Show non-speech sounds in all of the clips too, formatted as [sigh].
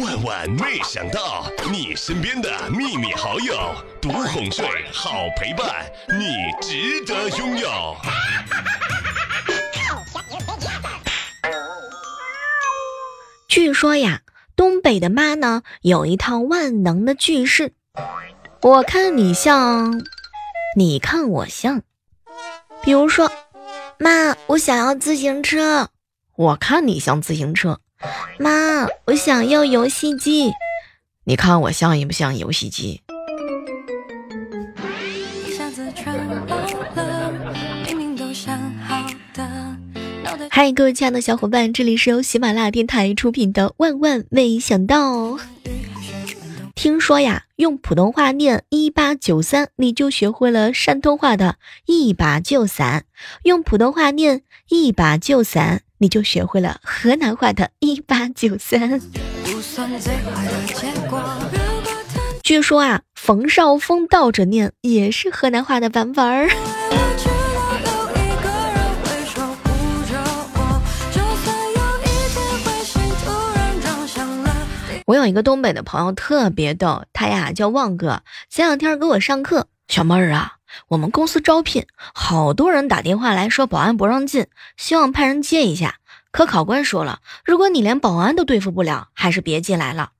万万没想到，你身边的秘密好友，独哄睡，好陪伴，你值得拥有。[laughs] 据说呀，东北的妈呢有一套万能的句式，我看你像，你看我像。比如说，妈，我想要自行车，我看你像自行车。妈，我想要游戏机，你看我像不像游戏机？嗨，各位亲爱的小伙伴，这里是由喜马拉雅电台出品的《万万没想到》。听说呀，用普通话念一八九三，你就学会了山东话的一把就伞；用普通话念一把就伞，你就学会了河南话的一八九三。据说啊，冯绍峰倒着念也是河南话的版本儿。我有一个东北的朋友特别逗，他呀叫旺哥，前两天给我上课。小妹儿啊，我们公司招聘，好多人打电话来说保安不让进，希望派人接一下。可考官说了，如果你连保安都对付不了，还是别进来了。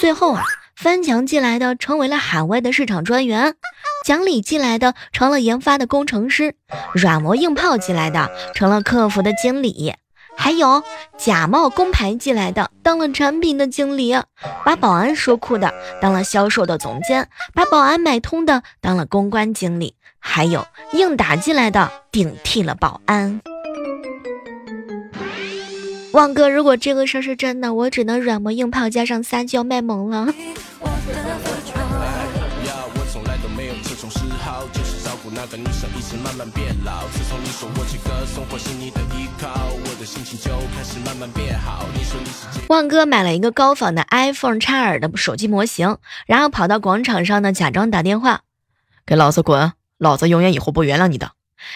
最后啊，翻墙进来的成为了海外的市场专员，讲理进来的成了研发的工程师，软磨硬泡进来的成了客服的经理。还有假冒工牌寄来的，当了产品的经理；把保安说酷的，当了销售的总监；把保安买通的，当了公关经理；还有硬打进来的，顶替了保安。旺哥，如果这个事儿是真的，我只能软磨硬泡加上撒娇卖萌了。旺哥买了一个高仿的 iPhone 叉耳的手机模型，然后跑到广场上呢，假装打电话，给老子滚！老子永远以后不原谅你的。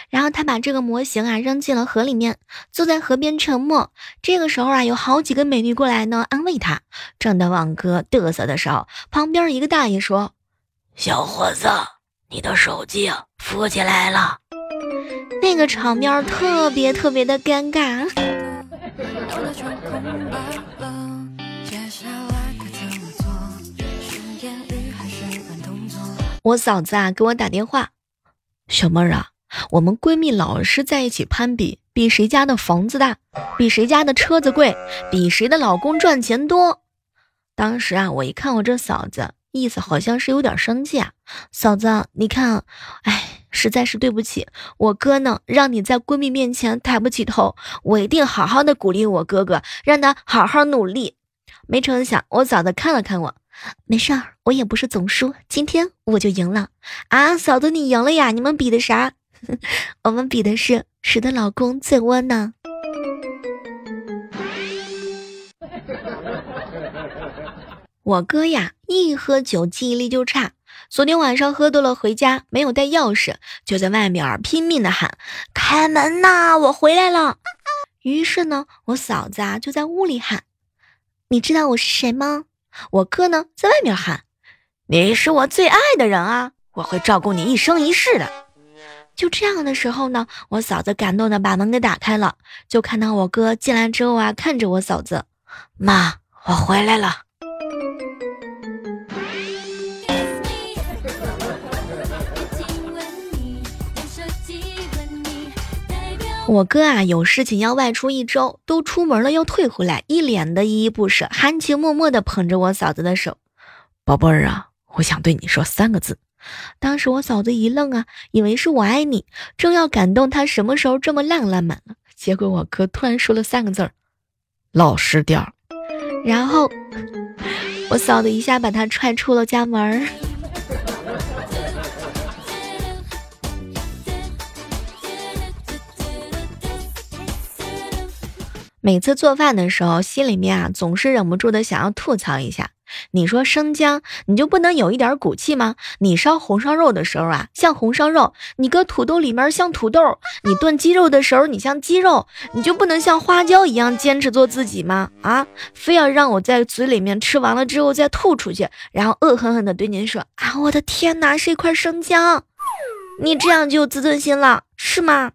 然后他把这个模型啊扔进了河里面，坐在河边沉默。这个时候啊，有好几个美女过来呢，安慰他。正当旺哥嘚瑟的时候，旁边一个大爷说：“小伙子。”你的手机浮起来了，那个场面特别特别的尴尬。我嫂子啊给我打电话，小妹儿啊，我们闺蜜老是在一起攀比，比谁家的房子大，比谁家的车子贵，比谁的老公赚钱多。当时啊，我一看我这嫂子。意思好像是有点生气啊，嫂子，你看，哎，实在是对不起，我哥呢，让你在闺蜜面前抬不起头，我一定好好的鼓励我哥哥，让他好好努力。没成想，我嫂子看了看我，没事儿，我也不是总输，今天我就赢了啊，嫂子你赢了呀，你们比的啥？[laughs] 我们比的是谁的老公最窝囊？我哥呀，一喝酒记忆力就差。昨天晚上喝多了回家，没有带钥匙，就在外面拼命的喊：“开门呐，我回来了！”于是呢，我嫂子啊就在屋里喊：“你知道我是谁吗？”我哥呢在外面喊：“你是我最爱的人啊，我会照顾你一生一世的。”就这样的时候呢，我嫂子感动的把门给打开了，就看到我哥进来之后啊，看着我嫂子：“妈，我回来了。”我哥啊，有事情要外出一周，都出门了要退回来，一脸的依依不舍，含情脉脉的捧着我嫂子的手。宝贝儿啊，我想对你说三个字。当时我嫂子一愣啊，以为是我爱你，正要感动他什么时候这么浪漫了，结果我哥突然说了三个字儿：老实点儿。然后我嫂子一下把他踹出了家门儿每次做饭的时候，心里面啊总是忍不住的想要吐槽一下。你说生姜，你就不能有一点骨气吗？你烧红烧肉的时候啊，像红烧肉；你搁土豆里面像土豆；你炖鸡肉的时候，你像鸡肉，你就不能像花椒一样坚持做自己吗？啊，非要让我在嘴里面吃完了之后再吐出去，然后恶狠狠地对您说啊，我的天哪，是一块生姜！你这样就有自尊心了，是吗？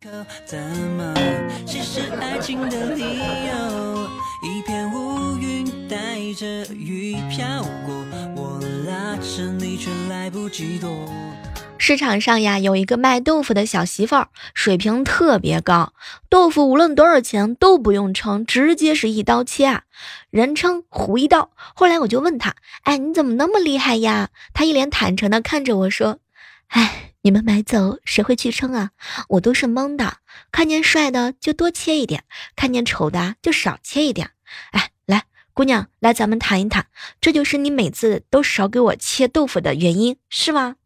市场上呀，有一个卖豆腐的小媳妇儿，水平特别高，豆腐无论多少钱都不用称，直接是一刀切啊，人称胡一刀。后来我就问他，哎，你怎么那么厉害呀？他一脸坦诚的看着我说，哎。你们买走谁会去称啊？我都是懵的，看见帅的就多切一点，看见丑的就少切一点。哎，来，姑娘，来，咱们谈一谈，这就是你每次都少给我切豆腐的原因，是吗？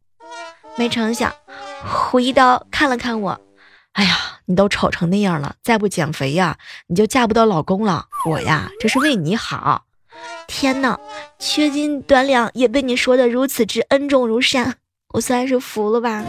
没成想，胡一刀看了看我，哎呀，你都丑成那样了，再不减肥呀，你就嫁不到老公了。我呀，这是为你好。天哪，缺斤短两也被你说的如此之恩重如山。我算是服了吧。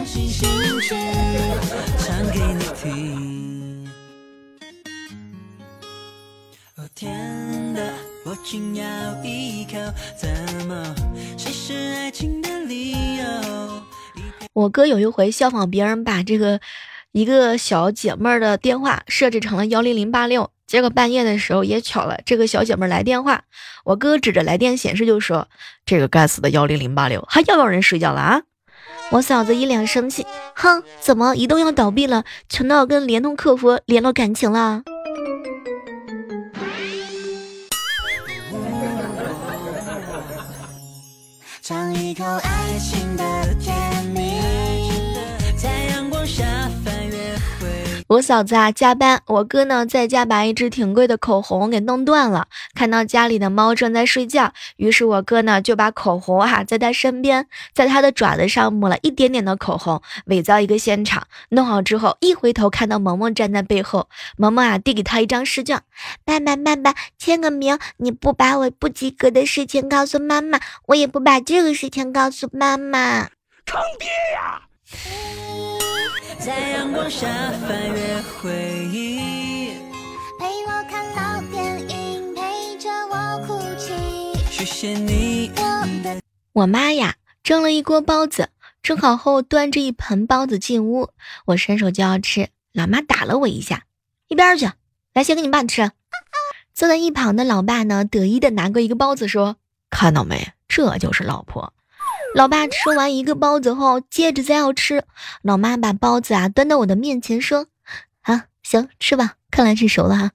我哥有一回效仿别人，把这个一个小姐妹的电话设置成了幺零零八六，结果半夜的时候也巧了，这个小姐妹来电话，我哥指着来电显示就说：“这个该死的幺零零八六还要不要人睡觉了啊？”我嫂子一脸生气，哼，怎么移动要倒闭了，全都要跟联通客服联络感情了？尝一口爱情的甜我嫂子啊加班，我哥呢在家把一支挺贵的口红给弄断了。看到家里的猫正在睡觉，于是我哥呢就把口红哈在他身边，在他的爪子上抹了一点点的口红，伪造一个现场。弄好之后，一回头看到萌萌站在背后，萌萌啊递给他一张试卷，爸爸爸爸签个名，你不把我不及格的事情告诉妈妈，我也不把这个事情告诉妈妈。坑爹呀！在阳光下翻阅回忆，陪我看老电影，陪着我哭泣。谢谢你。我妈呀，蒸了一锅包子，蒸好后端着一盆包子进屋，我伸手就要吃，老妈打了我一下，一边去，来先给你爸吃。坐在一旁的老爸呢，得意的拿过一个包子说：“看到没，这就是老婆。”老爸吃完一个包子后，接着再要吃。老妈把包子啊端到我的面前，说：“啊，行，吃吧，看来是熟了哈。”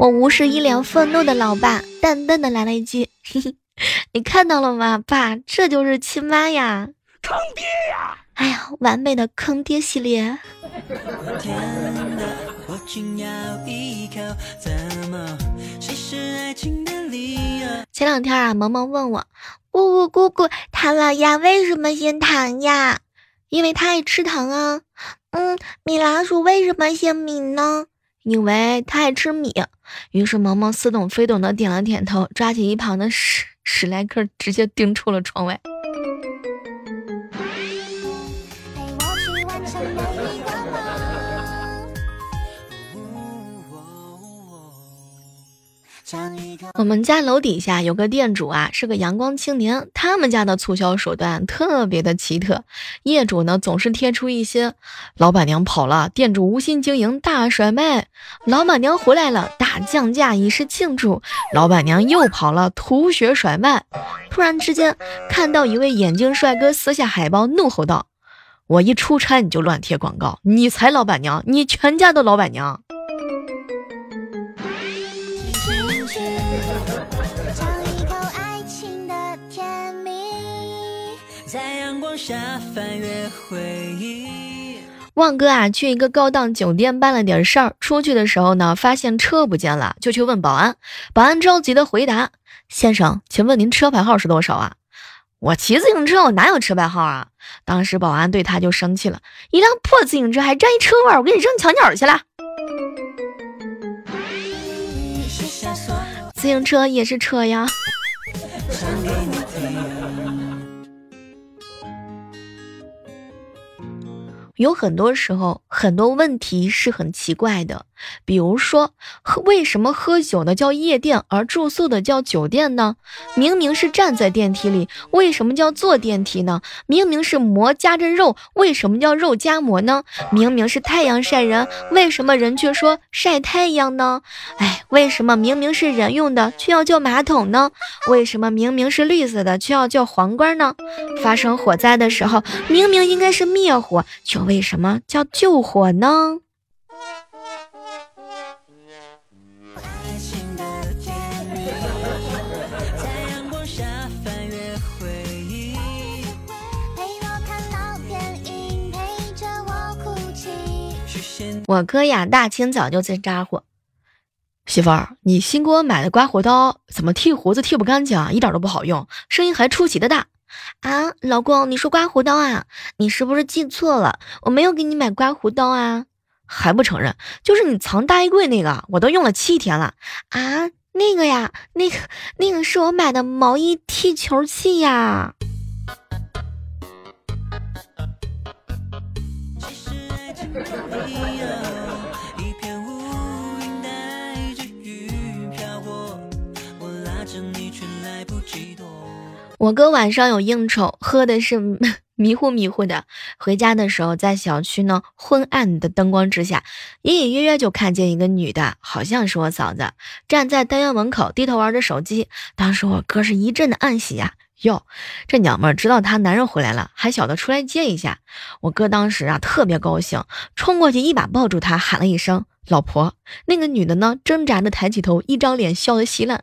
我无视一脸愤怒的老爸，淡淡的来了一句：“嘿嘿，你看到了吗，爸？这就是亲妈呀，坑爹呀！哎呀，完美的坑爹系列。”前两天啊，萌萌问我。姑姑姑姑，唐老鸭为什么姓唐呀？因为它爱吃糖啊。嗯，米老鼠为什么姓米呢？因为它爱吃米。于是萌萌似懂非懂的点了点头，抓起一旁的史史莱克，直接盯出了窗外。我们家楼底下有个店主啊，是个阳光青年。他们家的促销手段特别的奇特，业主呢总是贴出一些“老板娘跑了，店主无心经营大甩卖”，“老板娘回来了，大降价以示庆祝”，“老板娘又跑了，吐血甩卖”。突然之间，看到一位眼镜帅哥撕下海报，怒吼道：“我一出差你就乱贴广告，你才老板娘，你全家都老板娘！”下翻阅回忆。旺哥啊，去一个高档酒店办了点事儿，出去的时候呢，发现车不见了，就去问保安。保安着急的回答：“先生，请问您车牌号是多少啊？”我骑自行车，我哪有车牌号啊？当时保安对他就生气了：“一辆破自行车还占一车位，我给你扔墙角去了。”自行车也是车呀。有很多时候，很多问题是很奇怪的。比如说，喝为什么喝酒的叫夜店，而住宿的叫酒店呢？明明是站在电梯里，为什么叫坐电梯呢？明明是馍夹着肉，为什么叫肉夹馍呢？明明是太阳晒人，为什么人却说晒太阳呢？哎，为什么明明是人用的，却要叫马桶呢？为什么明明是绿色的，却要叫皇冠呢？发生火灾的时候，明明应该是灭火，却为什么叫救火呢？我哥呀，大清早就在咋呼：“媳妇儿，你新给我买的刮胡刀怎么剃胡子剃不干净啊，一点都不好用，声音还出奇的大。”啊，老公，你说刮胡刀啊？你是不是记错了？我没有给你买刮胡刀啊，还不承认？就是你藏大衣柜那个，我都用了七天了。啊，那个呀，那个那个是我买的毛衣剃球器呀。我哥晚上有应酬，喝的是 [laughs] 迷糊迷糊的。回家的时候，在小区呢昏暗的灯光之下，隐隐约约就看见一个女的，好像是我嫂子，站在单元门口低头玩着手机。当时我哥是一阵的暗喜呀，哟，这娘们儿知道她男人回来了，还晓得出来接一下。我哥当时啊特别高兴，冲过去一把抱住她，喊了一声“老婆”。那个女的呢挣扎着抬起头，一张脸笑得稀烂。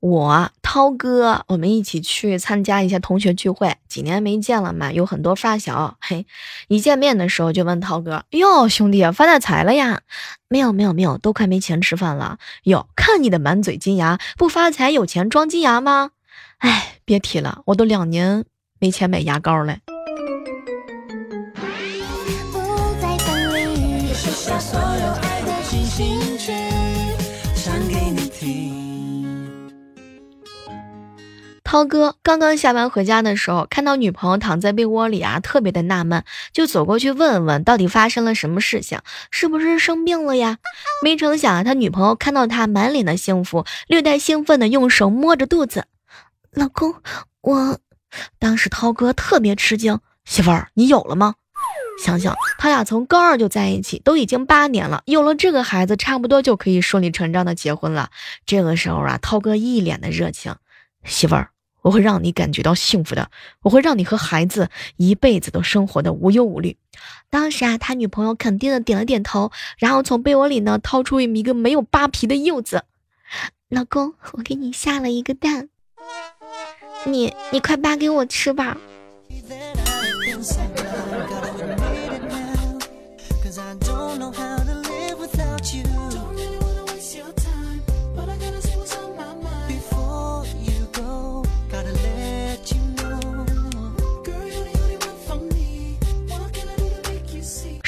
我涛哥，我们一起去参加一下同学聚会，几年没见了嘛，有很多发小。嘿，一见面的时候就问涛哥：“哟，兄弟发大财了呀？”“没有，没有，没有，都快没钱吃饭了。”“哟，看你的满嘴金牙，不发财有钱装金牙吗？”“哎，别提了，我都两年没钱买牙膏了。”涛哥刚刚下班回家的时候，看到女朋友躺在被窝里啊，特别的纳闷，就走过去问问到底发生了什么事情，是不是生病了呀？没成想啊，他女朋友看到他满脸的幸福，略带兴奋的用手摸着肚子，老公，我当时涛哥特别吃惊，媳妇儿，你有了吗？想想他俩从高二就在一起，都已经八年了，有了这个孩子，差不多就可以顺理成章的结婚了。这个时候啊，涛哥一脸的热情，媳妇儿。我会让你感觉到幸福的，我会让你和孩子一辈子都生活的无忧无虑。当时啊，他女朋友肯定的点了点头，然后从被窝里呢掏出一个没有扒皮的柚子。老公，我给你下了一个蛋，你你快扒给我吃吧。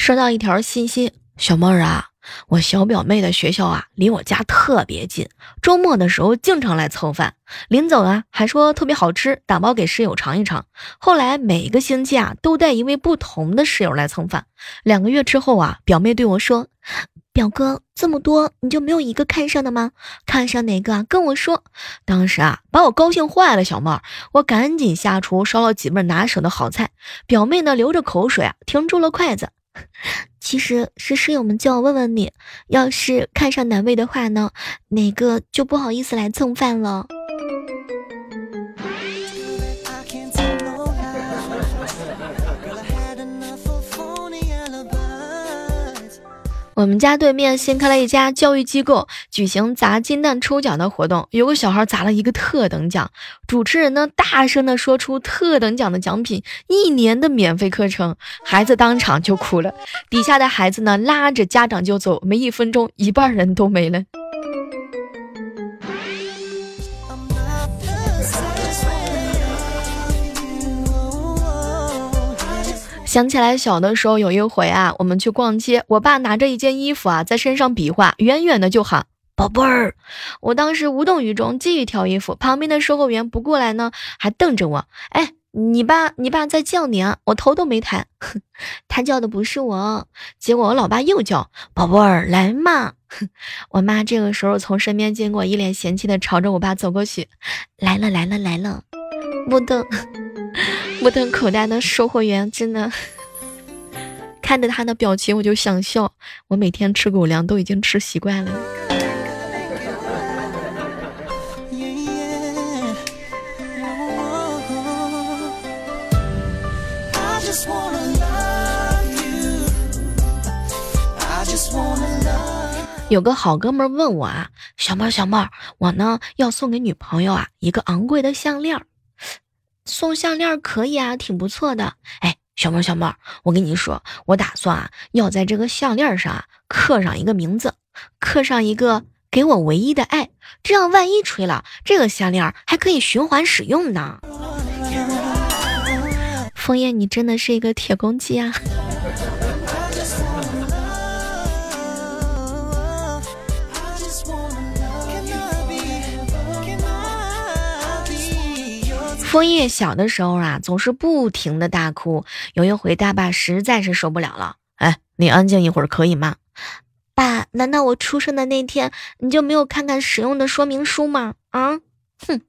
收到一条信息，小妹儿啊，我小表妹的学校啊，离我家特别近，周末的时候经常来蹭饭，临走啊还说特别好吃，打包给室友尝一尝。后来每个星期啊，都带一位不同的室友来蹭饭。两个月之后啊，表妹对我说：“表哥这么多，你就没有一个看上的吗？看上哪个跟我说。”当时啊，把我高兴坏了，小妹儿，我赶紧下厨烧了几份拿手的好菜。表妹呢，流着口水啊，停住了筷子。其实是室友们叫我问问你，要是看上男位的话呢，哪个就不好意思来蹭饭了。我们家对面新开了一家教育机构，举行砸金蛋抽奖的活动，有个小孩砸了一个特等奖，主持人呢大声的说出特等奖的奖品，一年的免费课程，孩子当场就哭了，底下的孩子呢拉着家长就走，没一分钟，一半人都没了。想起来小的时候有一回啊，我们去逛街，我爸拿着一件衣服啊在身上比划，远远的就喊宝贝儿。我当时无动于衷，继续挑衣服。旁边的售货员不过来呢，还瞪着我。哎，你爸，你爸在叫你啊！我头都没抬，[laughs] 他叫的不是我。结果我老爸又叫宝贝儿来嘛。[laughs] 我妈这个时候从身边经过，一脸嫌弃的朝着我爸走过去，来了来了来了，不等。目瞪口呆的售货员真的 [laughs] 看着他的表情，我就想笑。我每天吃狗粮都已经吃习惯了。有个好哥们问我啊，小妹儿小妹儿，我呢要送给女朋友啊一个昂贵的项链。送项链可以啊，挺不错的。哎，小猫小猫，我跟你说，我打算啊，要在这个项链上啊刻上一个名字，刻上一个给我唯一的爱，这样万一吹了，这个项链还可以循环使用呢。[laughs] 枫叶，你真的是一个铁公鸡啊！枫叶小的时候啊，总是不停的大哭。有一回，大爸实在是受不了了，哎，你安静一会儿可以吗？爸，难道我出生的那天你就没有看看使用的说明书吗？啊，哼。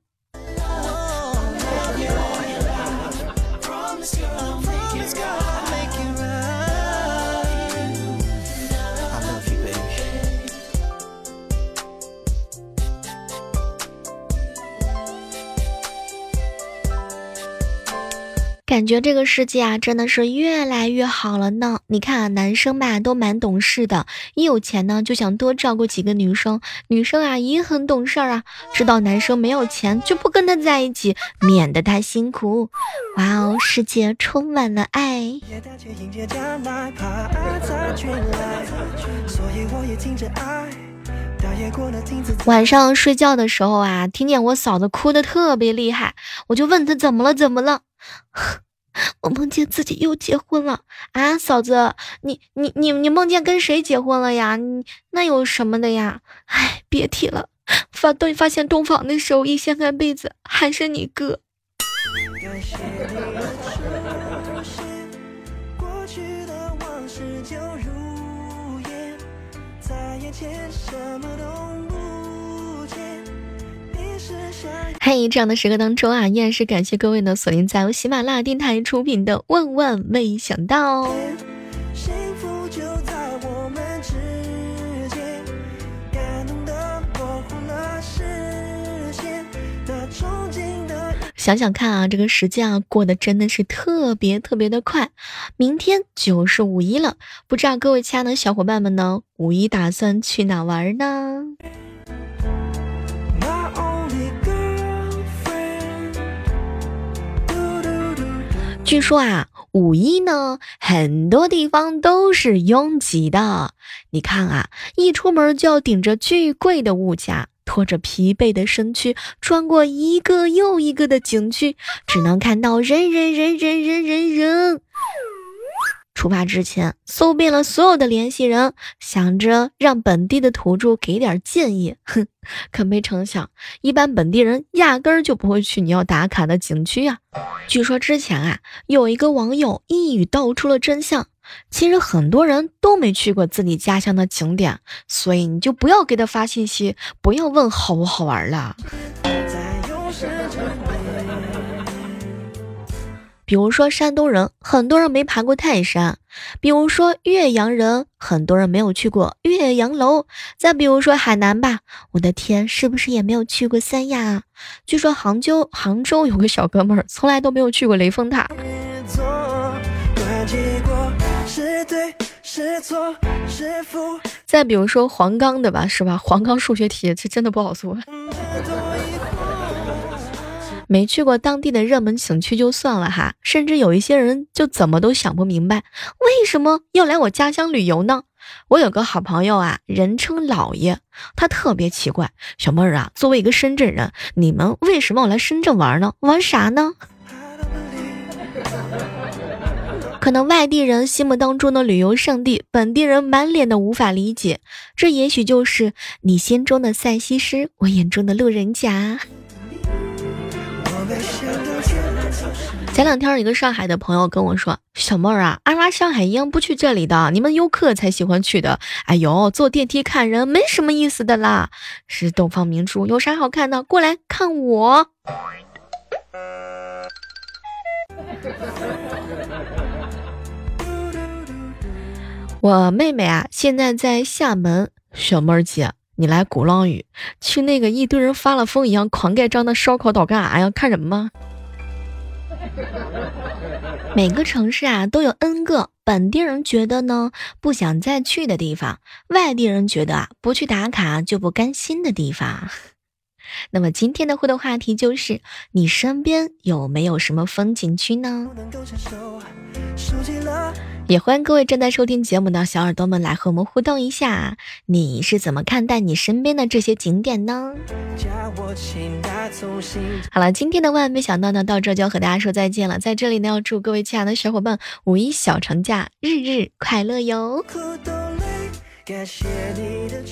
感觉这个世界啊，真的是越来越好了呢。你看啊，男生吧都蛮懂事的，一有钱呢就想多照顾几个女生；女生啊也很懂事啊，知道男生没有钱就不跟他在一起，免得他辛苦。哇哦，世界充满了爱。晚上睡觉的时候啊，听见我嫂子哭的特别厉害，我就问她怎么了，怎么了？[laughs] 我梦见自己又结婚了啊，嫂子，你你你你梦见跟谁结婚了呀？你那有什么的呀？哎，别提了，发东发现洞房的时候一掀开被子，还是你哥。[laughs] 嘿，这样的时刻当中啊，依然是感谢各位呢锁定在由喜马拉雅电台出品的《万万没想到》。想想看啊，这个时间啊过得真的是特别特别的快，明天就是五一了，不知道各位亲爱的小伙伴们呢，五一打算去哪玩呢？据说啊，五一呢，很多地方都是拥挤的。你看啊，一出门就要顶着巨贵的物价。拖着疲惫的身躯，穿过一个又一个的景区，只能看到人人人人人人人。出发之前，搜遍了所有的联系人，想着让本地的土著给点建议。哼，可没成想，一般本地人压根儿就不会去你要打卡的景区呀。据说之前啊，有一个网友一语道出了真相。其实很多人都没去过自己家乡的景点，所以你就不要给他发信息，不要问好不好玩了。比如说山东人，很多人没爬过泰山；比如说岳阳人，很多人没有去过岳阳楼；再比如说海南吧，我的天，是不是也没有去过三亚？据说杭州，杭州有个小哥们儿，从来都没有去过雷峰塔。再比如说黄冈的吧，是吧？黄冈数学题这真的不好做。没去过当地的热门景区就算了哈，甚至有一些人就怎么都想不明白，为什么要来我家乡旅游呢？我有个好朋友啊，人称老爷，他特别奇怪，小妹儿啊，作为一个深圳人，你们为什么要来深圳玩呢？玩啥呢？可能外地人心目当中的旅游胜地，本地人满脸的无法理解。这也许就是你心中的塞西施，我眼中的路人甲。前两天，一个上海的朋友跟我说：“小妹儿啊，阿拉上海一样不去这里的，你们游客才喜欢去的。哎呦，坐电梯看人没什么意思的啦。是东方明珠，有啥好看的？过来看我。”我妹妹啊，现在在厦门。小妹儿姐，你来鼓浪屿，去那个一堆人发了疯一样狂盖章的烧烤岛干啥呀？看人吗？[laughs] 每个城市啊，都有 N 个本地人觉得呢不想再去的地方，外地人觉得啊不去打卡就不甘心的地方。那么今天的互动话题就是：你身边有没有什么风景区呢？也欢迎各位正在收听节目的小耳朵们来和我们互动一下，你是怎么看待你身边的这些景点呢？好了，今天的万万没想到呢，到这就要和大家说再见了。在这里呢，要祝各位亲爱的小伙伴五一小长假日日快乐哟！感谢你的